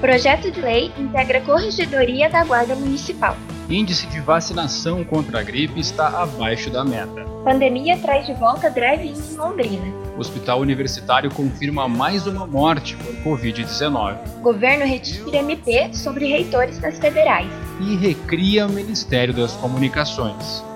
Projeto de lei integra Corregedoria da Guarda Municipal. Índice de vacinação contra a gripe está abaixo da meta. Pandemia traz de volta drive-in em Londrina. Hospital Universitário confirma mais uma morte por Covid-19. Governo retira MP sobre reitores das federais. E recria o Ministério das Comunicações.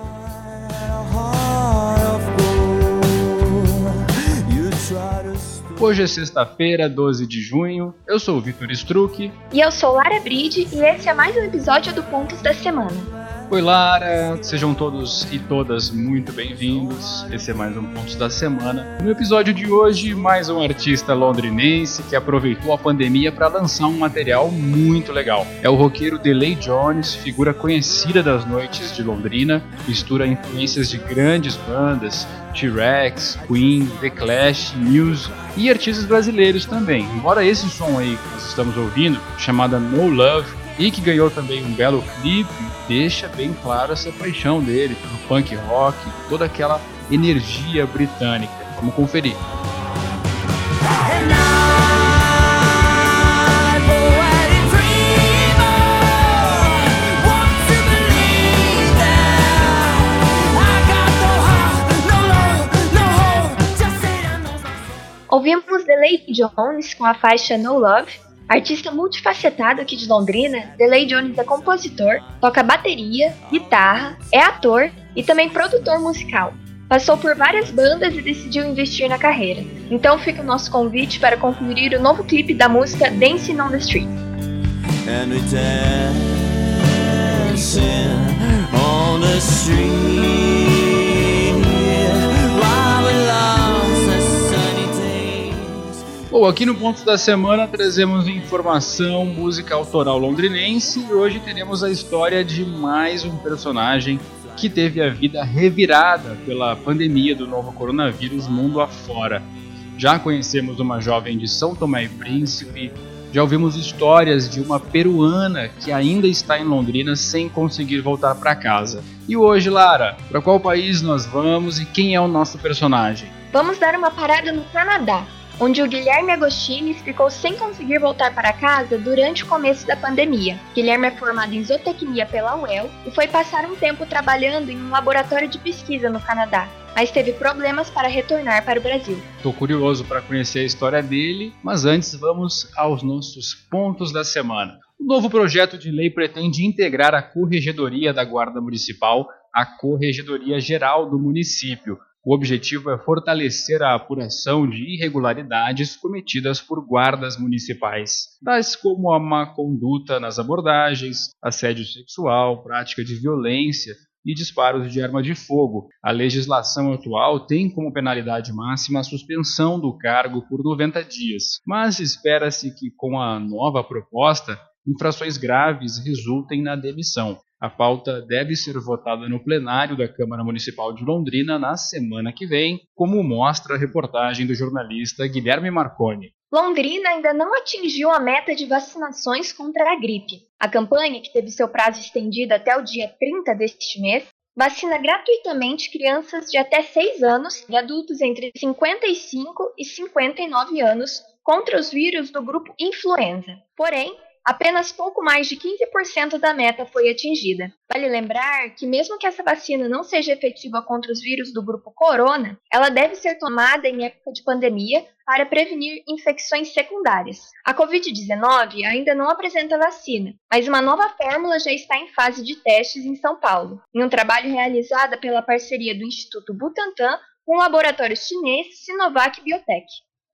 Hoje é sexta-feira, 12 de junho. Eu sou o Vitor Struck. E eu sou Lara Bride e esse é mais um episódio do Pontos da Semana. Oi, Lara! Sejam todos e todas muito bem-vindos. Esse é mais um Pontos da Semana. No episódio de hoje, mais um artista londrinense que aproveitou a pandemia para lançar um material muito legal. É o roqueiro Delay Jones, figura conhecida das noites de Londrina, mistura influências de grandes bandas, T-Rex, Queen, The Clash, Muse e artistas brasileiros também. Embora esse som aí que nós estamos ouvindo, chamada No Love, e que ganhou também um belo clipe, deixa bem claro essa paixão dele pelo punk rock, toda aquela energia britânica. Vamos conferir. Ouvimos The Lady Jones com a faixa No Love Artista multifacetado aqui de Londrina, Delay Jones é compositor, toca bateria, guitarra, é ator e também produtor musical. Passou por várias bandas e decidiu investir na carreira. Então fica o nosso convite para conferir o novo clipe da música Dancing on the Street. on the street. Bom, aqui no Ponto da Semana trazemos informação, música autoral londrinense e hoje teremos a história de mais um personagem que teve a vida revirada pela pandemia do novo coronavírus mundo afora. Já conhecemos uma jovem de São Tomé e Príncipe, já ouvimos histórias de uma peruana que ainda está em Londrina sem conseguir voltar para casa. E hoje, Lara, para qual país nós vamos e quem é o nosso personagem? Vamos dar uma parada no Canadá onde o Guilherme Agostini ficou sem conseguir voltar para casa durante o começo da pandemia. Guilherme é formado em zootecnia pela UEL e foi passar um tempo trabalhando em um laboratório de pesquisa no Canadá, mas teve problemas para retornar para o Brasil. Estou curioso para conhecer a história dele, mas antes vamos aos nossos pontos da semana. O novo projeto de lei pretende integrar a Corregedoria da Guarda Municipal à Corregedoria Geral do município, o objetivo é fortalecer a apuração de irregularidades cometidas por guardas municipais, tais como a má conduta nas abordagens, assédio sexual, prática de violência e disparos de arma de fogo. A legislação atual tem como penalidade máxima a suspensão do cargo por 90 dias, mas espera-se que com a nova proposta, infrações graves resultem na demissão. A pauta deve ser votada no plenário da Câmara Municipal de Londrina na semana que vem, como mostra a reportagem do jornalista Guilherme Marconi. Londrina ainda não atingiu a meta de vacinações contra a gripe. A campanha, que teve seu prazo estendido até o dia 30 deste mês, vacina gratuitamente crianças de até 6 anos e adultos entre 55 e 59 anos contra os vírus do grupo influenza. Porém, apenas pouco mais de 15% da meta foi atingida. Vale lembrar que, mesmo que essa vacina não seja efetiva contra os vírus do grupo corona, ela deve ser tomada em época de pandemia para prevenir infecções secundárias. A Covid-19 ainda não apresenta vacina, mas uma nova fórmula já está em fase de testes em São Paulo, em um trabalho realizado pela parceria do Instituto Butantan com o laboratório chinês Sinovac Biotech.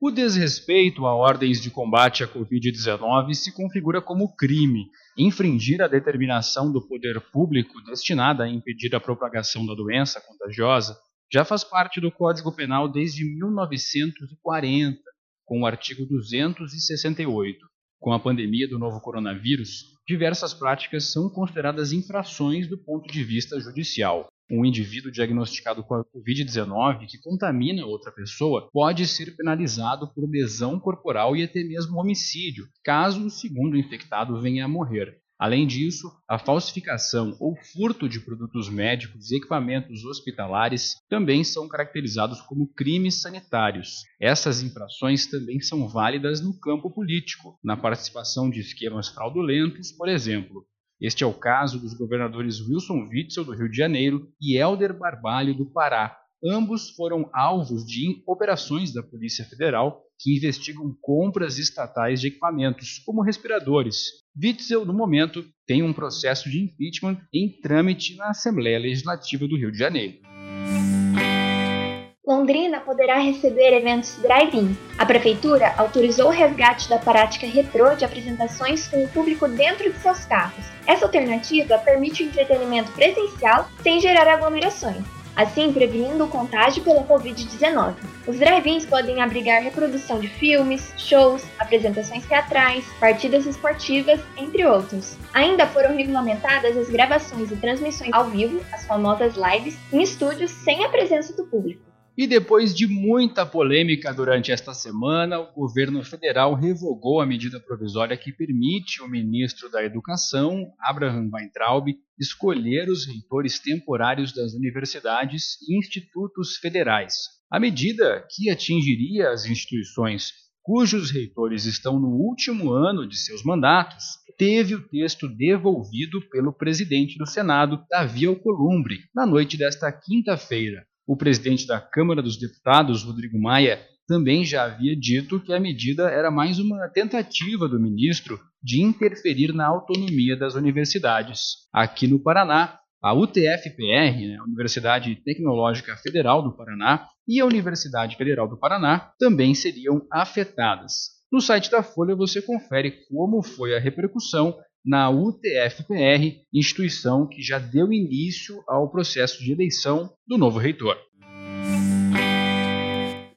O desrespeito a ordens de combate à Covid-19 se configura como crime. Infringir a determinação do poder público destinada a impedir a propagação da doença contagiosa já faz parte do Código Penal desde 1940, com o artigo 268. Com a pandemia do novo coronavírus, diversas práticas são consideradas infrações do ponto de vista judicial um indivíduo diagnosticado com a Covid-19 que contamina outra pessoa pode ser penalizado por lesão corporal e até mesmo homicídio, caso o segundo infectado venha a morrer. Além disso, a falsificação ou furto de produtos médicos e equipamentos hospitalares também são caracterizados como crimes sanitários. Essas infrações também são válidas no campo político, na participação de esquemas fraudulentos, por exemplo. Este é o caso dos governadores Wilson Witzel, do Rio de Janeiro, e Helder Barbalho, do Pará. Ambos foram alvos de operações da Polícia Federal que investigam compras estatais de equipamentos, como respiradores. Witzel, no momento, tem um processo de impeachment em trâmite na Assembleia Legislativa do Rio de Janeiro. Londrina poderá receber eventos drive-in. A prefeitura autorizou o resgate da prática retrô de apresentações com o público dentro de seus carros. Essa alternativa permite o entretenimento presencial sem gerar aglomerações assim prevenindo o contágio pela Covid-19. Os drive-ins podem abrigar reprodução de filmes, shows, apresentações teatrais, partidas esportivas, entre outros. Ainda foram regulamentadas as gravações e transmissões ao vivo, as famosas lives, em estúdios sem a presença do público. E depois de muita polêmica durante esta semana, o governo federal revogou a medida provisória que permite o ministro da Educação, Abraham Weintraub, escolher os reitores temporários das universidades e institutos federais. A medida, que atingiria as instituições cujos reitores estão no último ano de seus mandatos, teve o texto devolvido pelo presidente do Senado, Davi Alcolumbre, na noite desta quinta-feira. O presidente da Câmara dos Deputados, Rodrigo Maia, também já havia dito que a medida era mais uma tentativa do ministro de interferir na autonomia das universidades. Aqui no Paraná, a UTFPR, né, a Universidade Tecnológica Federal do Paraná, e a Universidade Federal do Paraná também seriam afetadas. No site da Folha você confere como foi a repercussão na UTFPR, instituição que já deu início ao processo de eleição do novo reitor.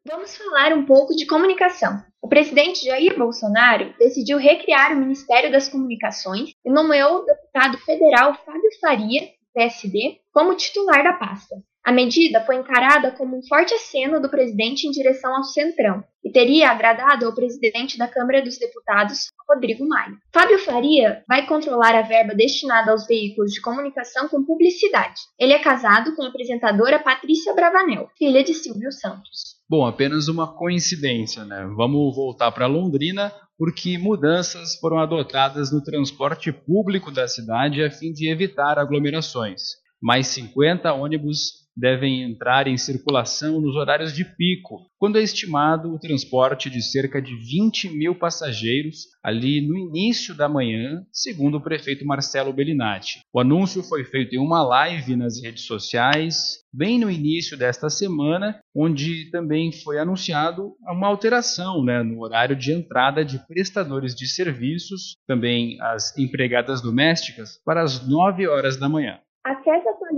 Vamos falar um pouco de comunicação. O presidente Jair Bolsonaro decidiu recriar o Ministério das Comunicações e nomeou o deputado federal Fábio Faria, PSD, como titular da pasta. A medida foi encarada como um forte aceno do presidente em direção ao Centrão e teria agradado ao presidente da Câmara dos Deputados, Rodrigo Maia. Fábio Faria vai controlar a verba destinada aos veículos de comunicação com publicidade. Ele é casado com a apresentadora Patrícia Bravanel, filha de Silvio Santos. Bom, apenas uma coincidência, né? Vamos voltar para Londrina, porque mudanças foram adotadas no transporte público da cidade a fim de evitar aglomerações. Mais 50 ônibus devem entrar em circulação nos horários de pico, quando é estimado o transporte de cerca de 20 mil passageiros ali no início da manhã, segundo o prefeito Marcelo Bellinati. O anúncio foi feito em uma live nas redes sociais, bem no início desta semana, onde também foi anunciado uma alteração né, no horário de entrada de prestadores de serviços, também as empregadas domésticas, para as 9 horas da manhã.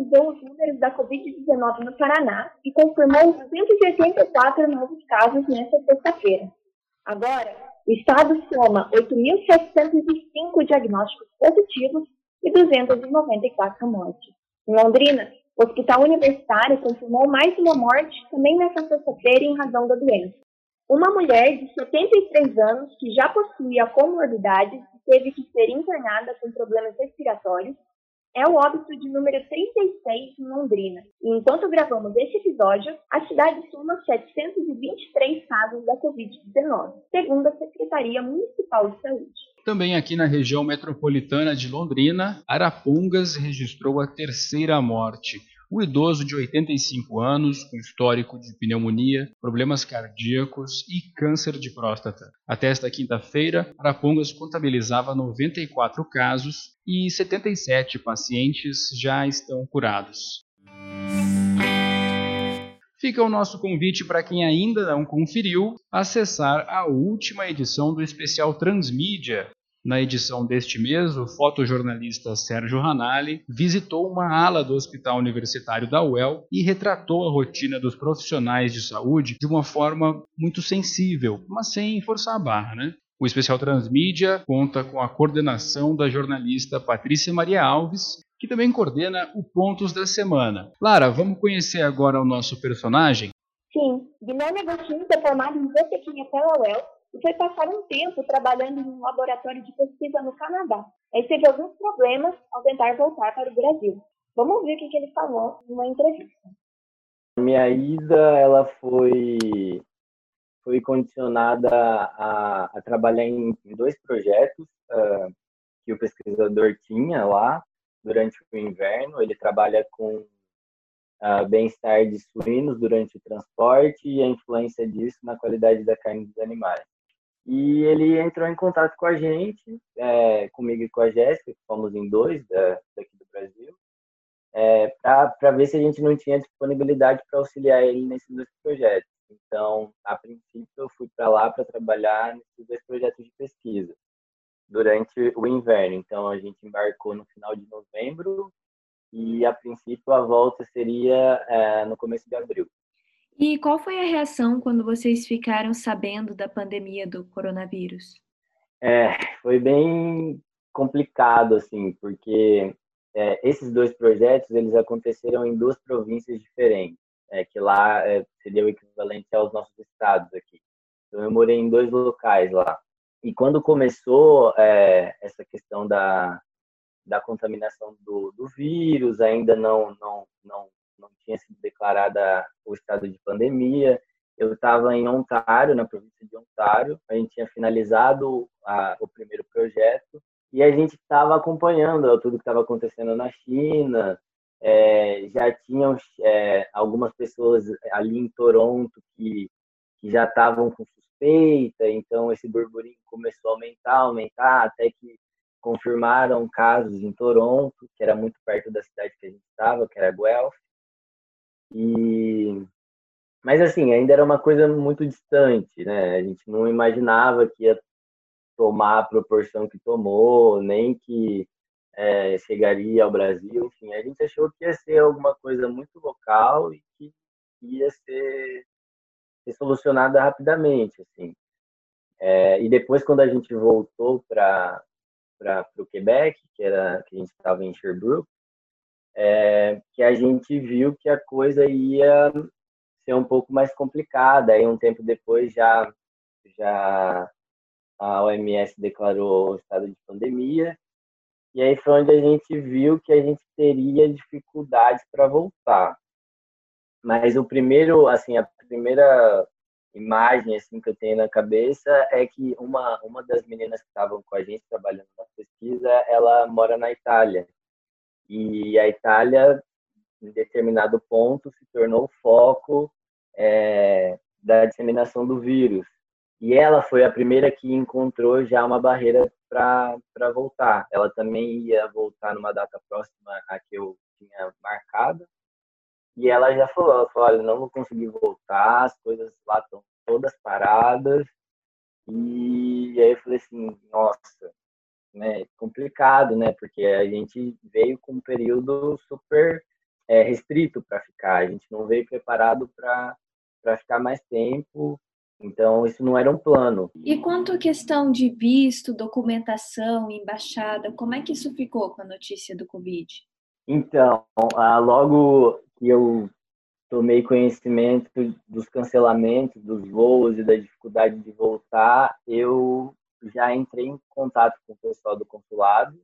Os números da Covid-19 no Paraná e confirmou 184 novos casos nesta sexta-feira. Agora, o estado soma 8.705 diagnósticos positivos e 294 mortes. Em Londrina, o Hospital Universitário confirmou mais uma morte também nesta sexta-feira em razão da doença. Uma mulher de 73 anos que já possuía comorbidades e teve que ser internada com problemas respiratórios é o óbito de número 36 em Londrina. E enquanto gravamos esse episódio, a cidade soma 723 casos da Covid-19, segundo a Secretaria Municipal de Saúde. Também aqui na região metropolitana de Londrina, Arapongas registrou a terceira morte. O idoso de 85 anos, com histórico de pneumonia, problemas cardíacos e câncer de próstata. Até esta quinta-feira, Arapongas contabilizava 94 casos e 77 pacientes já estão curados. Fica o nosso convite para quem ainda não conferiu acessar a última edição do especial Transmídia, na edição deste mês, o fotojornalista Sérgio Ranalli visitou uma ala do Hospital Universitário da UEL e retratou a rotina dos profissionais de saúde de uma forma muito sensível, mas sem forçar a barra, né? O especial Transmídia conta com a coordenação da jornalista Patrícia Maria Alves, que também coordena o Pontos da Semana. Lara, vamos conhecer agora o nosso personagem? Sim, Guilherme Agostinho é formado em zootecnia pela UEL foi passar um tempo trabalhando em um laboratório de pesquisa no Canadá. Aí teve alguns problemas ao tentar voltar para o Brasil. Vamos ver o que, ele falou numa entrevista. Minha ida, ela foi foi condicionada a, a trabalhar em, em, dois projetos uh, que o pesquisador tinha lá durante o inverno. Ele trabalha com uh, bem-estar de suínos durante o transporte e a influência disso na qualidade da carne dos animais. E ele entrou em contato com a gente, é, comigo e com a Jéssica, que fomos em dois da, daqui do Brasil, é, para ver se a gente não tinha disponibilidade para auxiliar ele nesses dois projetos. Então, a princípio, eu fui para lá para trabalhar nesses dois projetos de pesquisa durante o inverno. Então, a gente embarcou no final de novembro e, a princípio, a volta seria é, no começo de abril. E qual foi a reação quando vocês ficaram sabendo da pandemia do coronavírus? É, foi bem complicado, assim, porque é, esses dois projetos, eles aconteceram em duas províncias diferentes, é, que lá é, seria o equivalente aos nossos estados aqui. Então, eu morei em dois locais lá. E quando começou é, essa questão da, da contaminação do, do vírus, ainda não, não, não não tinha sido declarada o estado de pandemia. Eu estava em Ontário, na província de Ontário, a gente tinha finalizado a, o primeiro projeto e a gente estava acompanhando tudo que estava acontecendo na China. É, já tinham é, algumas pessoas ali em Toronto que, que já estavam com suspeita, então esse burburinho começou a aumentar, aumentar, até que confirmaram casos em Toronto, que era muito perto da cidade que a gente estava, que era Guelph. E mas assim, ainda era uma coisa muito distante, né? A gente não imaginava que ia tomar a proporção que tomou, nem que é, chegaria ao Brasil. Enfim, a gente achou que ia ser alguma coisa muito local e que ia ser, ser solucionada rapidamente, assim. É, e depois, quando a gente voltou para o Quebec, que era que a gente estava em Sherbrooke, é, que a gente viu que a coisa ia ser um pouco mais complicada. Aí um tempo depois já já a OMS declarou o estado de pandemia e aí foi onde a gente viu que a gente teria dificuldades para voltar. Mas o primeiro, assim, a primeira imagem assim que eu tenho na cabeça é que uma uma das meninas que estavam com a gente trabalhando na pesquisa, ela mora na Itália. E a Itália, em determinado ponto, se tornou foco é, da disseminação do vírus. E ela foi a primeira que encontrou já uma barreira para voltar. Ela também ia voltar numa data próxima a que eu tinha marcado. E ela já falou, ela falou, olha, não vou conseguir voltar, as coisas lá estão todas paradas. E aí eu falei assim, nossa, né, complicado, né? Porque a gente veio com um período super é, restrito para ficar, a gente não veio preparado para ficar mais tempo, então isso não era um plano. E quanto à questão de visto, documentação, embaixada, como é que isso ficou com a notícia do Covid? Então, logo que eu tomei conhecimento dos cancelamentos dos voos e da dificuldade de voltar, eu já entrei em contato com o pessoal do consulado,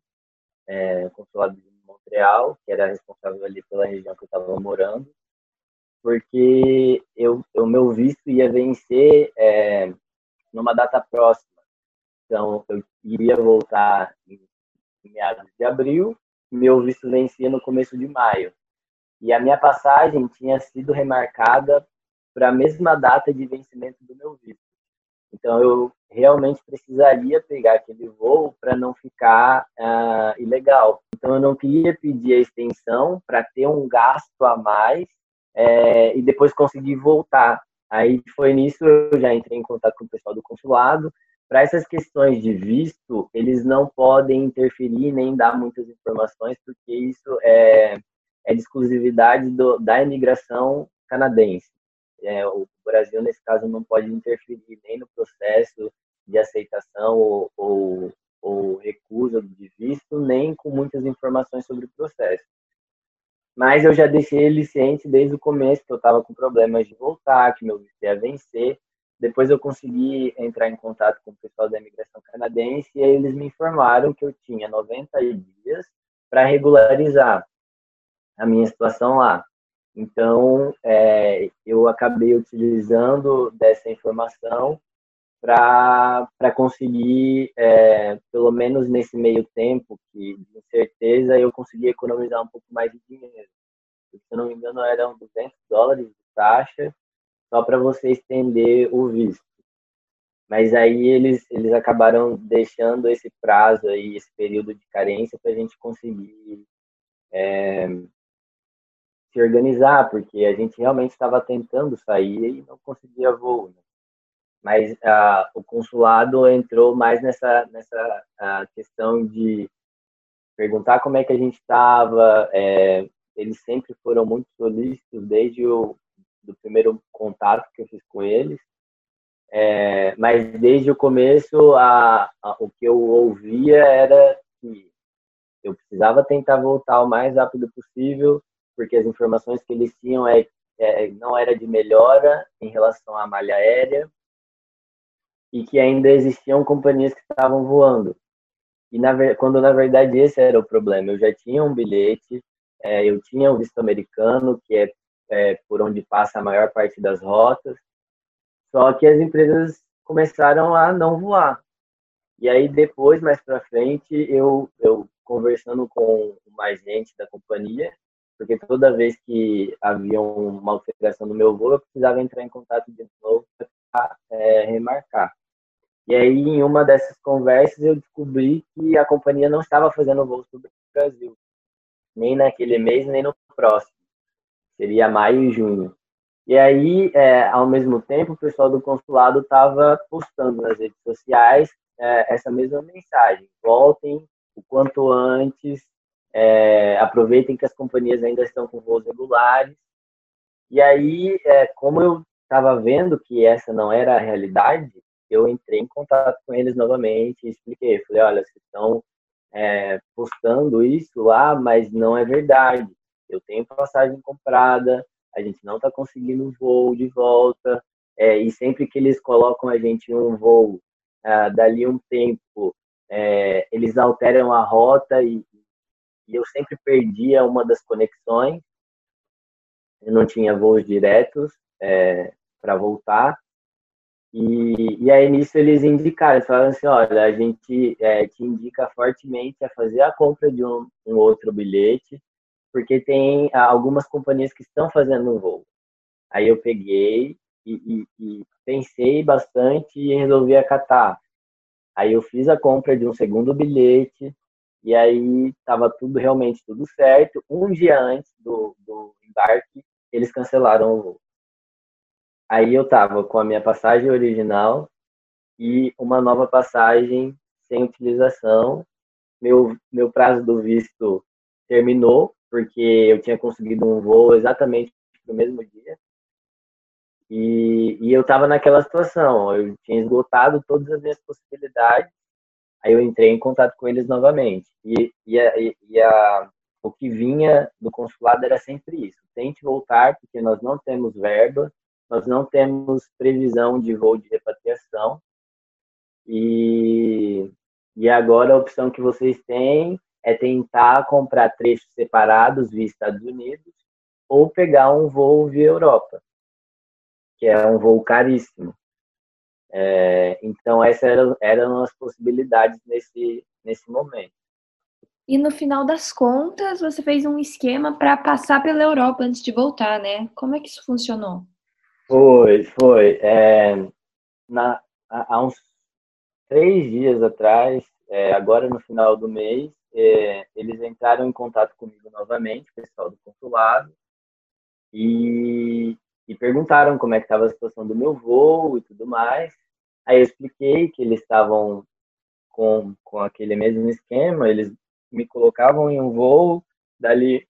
é, consulado de Montreal, que era responsável ali pela região que eu estava morando, porque eu, o meu visto ia vencer é, numa data próxima. Então, eu iria voltar em, em meados de abril, meu visto vencia no começo de maio. E a minha passagem tinha sido remarcada para a mesma data de vencimento do meu visto. Então, eu realmente precisaria pegar aquele voo para não ficar uh, ilegal. Então, eu não queria pedir a extensão para ter um gasto a mais é, e depois conseguir voltar. Aí foi nisso eu já entrei em contato com o pessoal do consulado. Para essas questões de visto, eles não podem interferir nem dar muitas informações, porque isso é, é de exclusividade do, da imigração canadense. É, o Brasil, nesse caso, não pode interferir nem no processo de aceitação ou, ou, ou recusa de visto, nem com muitas informações sobre o processo. Mas eu já deixei ele ciente desde o começo que eu estava com problemas de voltar, que meu visto ia vencer. depois eu consegui entrar em contato com o pessoal da imigração canadense e eles me informaram que eu tinha 90 dias para regularizar a minha situação lá. Então, é, eu acabei utilizando dessa informação para conseguir, é, pelo menos nesse meio tempo, que de incerteza, eu consegui economizar um pouco mais de dinheiro. Se eu não me engano, eram 200 dólares de taxa, só para você estender o visto. Mas aí eles, eles acabaram deixando esse prazo aí, esse período de carência, para a gente conseguir é, se organizar, porque a gente realmente estava tentando sair e não conseguia voo. Né? Mas ah, o consulado entrou mais nessa, nessa ah, questão de perguntar como é que a gente estava. É, eles sempre foram muito solícitos desde o do primeiro contato que eu fiz com eles. É, mas desde o começo, a, a, o que eu ouvia era que eu precisava tentar voltar o mais rápido possível, porque as informações que eles tinham é, é, não era de melhora em relação à malha aérea e que ainda existiam companhias que estavam voando. E na, quando na verdade esse era o problema, eu já tinha um bilhete, é, eu tinha um visto americano, que é, é por onde passa a maior parte das rotas, só que as empresas começaram a não voar. E aí depois, mais para frente, eu, eu conversando com mais gente da companhia, porque toda vez que havia uma alteração no meu voo, eu precisava entrar em contato de novo para é, remarcar. E aí, em uma dessas conversas, eu descobri que a companhia não estava fazendo voos para o Brasil, nem naquele mês, nem no próximo. Seria maio e junho. E aí, é, ao mesmo tempo, o pessoal do consulado estava postando nas redes sociais é, essa mesma mensagem: voltem o quanto antes, é, aproveitem que as companhias ainda estão com voos regulares. E aí, é, como eu estava vendo que essa não era a realidade, eu entrei em contato com eles novamente e expliquei. Falei, olha, vocês estão é, postando isso lá, mas não é verdade. Eu tenho passagem comprada, a gente não está conseguindo voo de volta, é, e sempre que eles colocam a gente em um voo, ah, dali um tempo, é, eles alteram a rota e, e eu sempre perdia uma das conexões, eu não tinha voos diretos é, para voltar, e, e aí nisso eles indicaram, eles falaram assim, olha, a gente é, te indica fortemente a fazer a compra de um, um outro bilhete, porque tem algumas companhias que estão fazendo um voo. Aí eu peguei e, e, e pensei bastante e resolvi acatar. Aí eu fiz a compra de um segundo bilhete e aí estava tudo realmente tudo certo. Um dia antes do, do embarque, eles cancelaram o voo. Aí eu tava com a minha passagem original e uma nova passagem sem utilização. Meu, meu prazo do visto terminou, porque eu tinha conseguido um voo exatamente no mesmo dia. E, e eu estava naquela situação, eu tinha esgotado todas as minhas possibilidades, aí eu entrei em contato com eles novamente. E, e, a, e a, o que vinha do consulado era sempre isso: tente voltar, porque nós não temos verba, nós não temos previsão de voo de repatriação. E, e agora a opção que vocês têm é tentar comprar trechos separados via Estados Unidos ou pegar um voo via Europa, que é um voo caríssimo. É, então, essas eram, eram as possibilidades nesse, nesse momento. E no final das contas, você fez um esquema para passar pela Europa antes de voltar, né? Como é que isso funcionou? Foi, foi. É, na, há uns três dias atrás, é, agora no final do mês, é, eles entraram em contato comigo novamente, o pessoal do consulado, e, e perguntaram como é que estava a situação do meu voo e tudo mais. Aí eu expliquei que eles estavam com, com aquele mesmo esquema, eles me colocavam em um voo, dali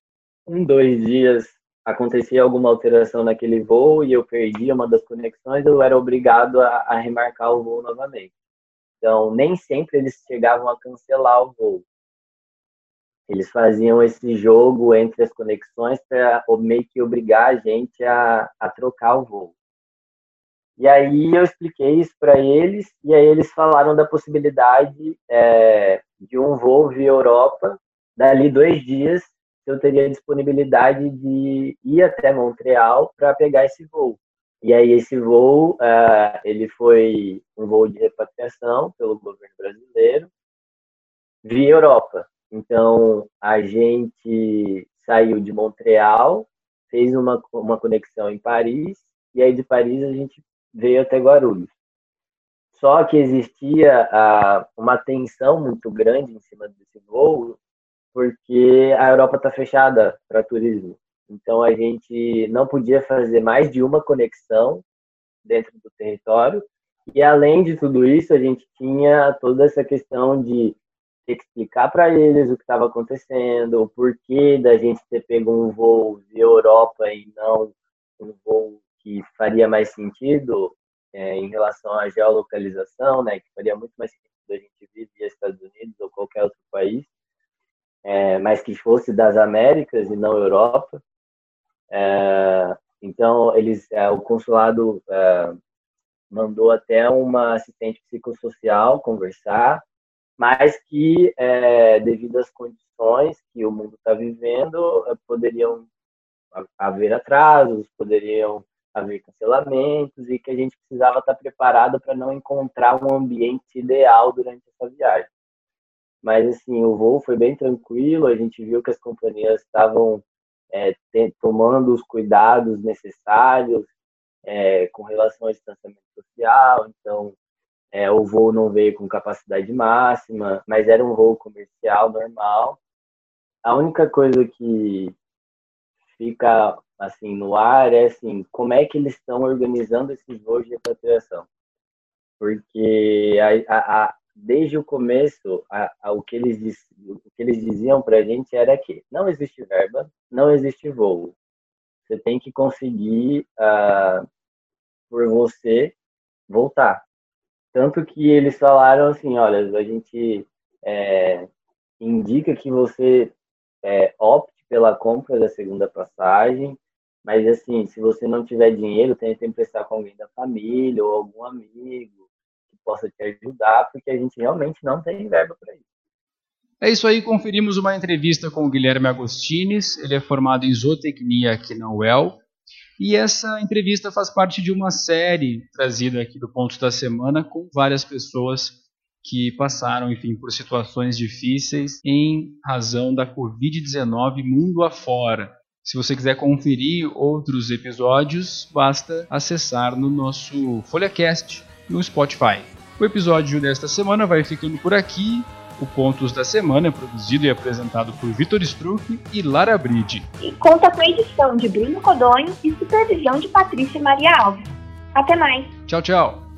um, dois dias acontecia alguma alteração naquele voo e eu perdia uma das conexões, eu era obrigado a, a, remarcar o voo novamente. Então, nem sempre eles chegavam a cancelar o voo. Eles faziam esse jogo entre as conexões para meio que obrigar a gente a, a trocar o voo. E aí eu expliquei isso para eles, e aí eles falaram da possibilidade é, de um voo via Europa, dali dois dias eu teria disponibilidade de ir até Montreal para pegar esse voo. E aí esse voo, uh, ele foi um voo de repatriação pelo governo brasileiro via Europa. Então a gente saiu de Montreal, fez uma, uma conexão em Paris e aí de Paris a gente veio até Guarulhos. Só que existia uh, uma tensão muito grande em cima desse voo, porque a Europa está fechada para turismo. Então a gente não podia fazer mais de uma conexão dentro do território. E além de tudo isso, a gente tinha toda essa questão de explicar para eles o que estava acontecendo, o porquê da gente ter pego um voo de Europa e não um voo que faria mais sentido é, em relação à geolocalização, né, que faria muito mais sentido a gente vir via Estados Unidos ou qualquer outro país, é, mas que fosse das Américas e não Europa. É, então, eles, é, o consulado é, mandou até uma assistente psicossocial conversar, mas que, é, devido às condições que o mundo está vivendo, poderiam haver atrasos, poderiam haver cancelamentos e que a gente precisava estar preparado para não encontrar um ambiente ideal durante essa viagem. Mas, assim, o voo foi bem tranquilo, a gente viu que as companhias estavam é, tomando os cuidados necessários é, com relação ao distanciamento social, então é, o voo não veio com capacidade máxima, mas era um voo comercial normal. A única coisa que fica assim no ar é assim como é que eles estão organizando esses voos de repatriação, porque a, a, desde o começo, a, a, o, que eles diz, o que eles diziam para a gente era que não existe verba, não existe voo. Você tem que conseguir, uh, por você, voltar. Tanto que eles falaram assim, olha, a gente é, indica que você é, opte pela compra da segunda passagem, mas assim, se você não tiver dinheiro, tenta emprestar com alguém da família ou algum amigo, possa te ajudar, porque a gente realmente não tem verba para isso. É isso aí, conferimos uma entrevista com o Guilherme Agostines, ele é formado em zootecnia aqui na UEL, e essa entrevista faz parte de uma série trazida aqui do Ponto da Semana com várias pessoas que passaram, enfim, por situações difíceis em razão da Covid-19 mundo afora. Se você quiser conferir outros episódios, basta acessar no nosso FolhaCast no Spotify. O episódio desta semana vai ficando por aqui. O Pontos da Semana é produzido e apresentado por Vitor Struck e Lara Bride. E conta com a edição de Bruno Codonho e supervisão de Patrícia Maria Alves. Até mais. Tchau, tchau.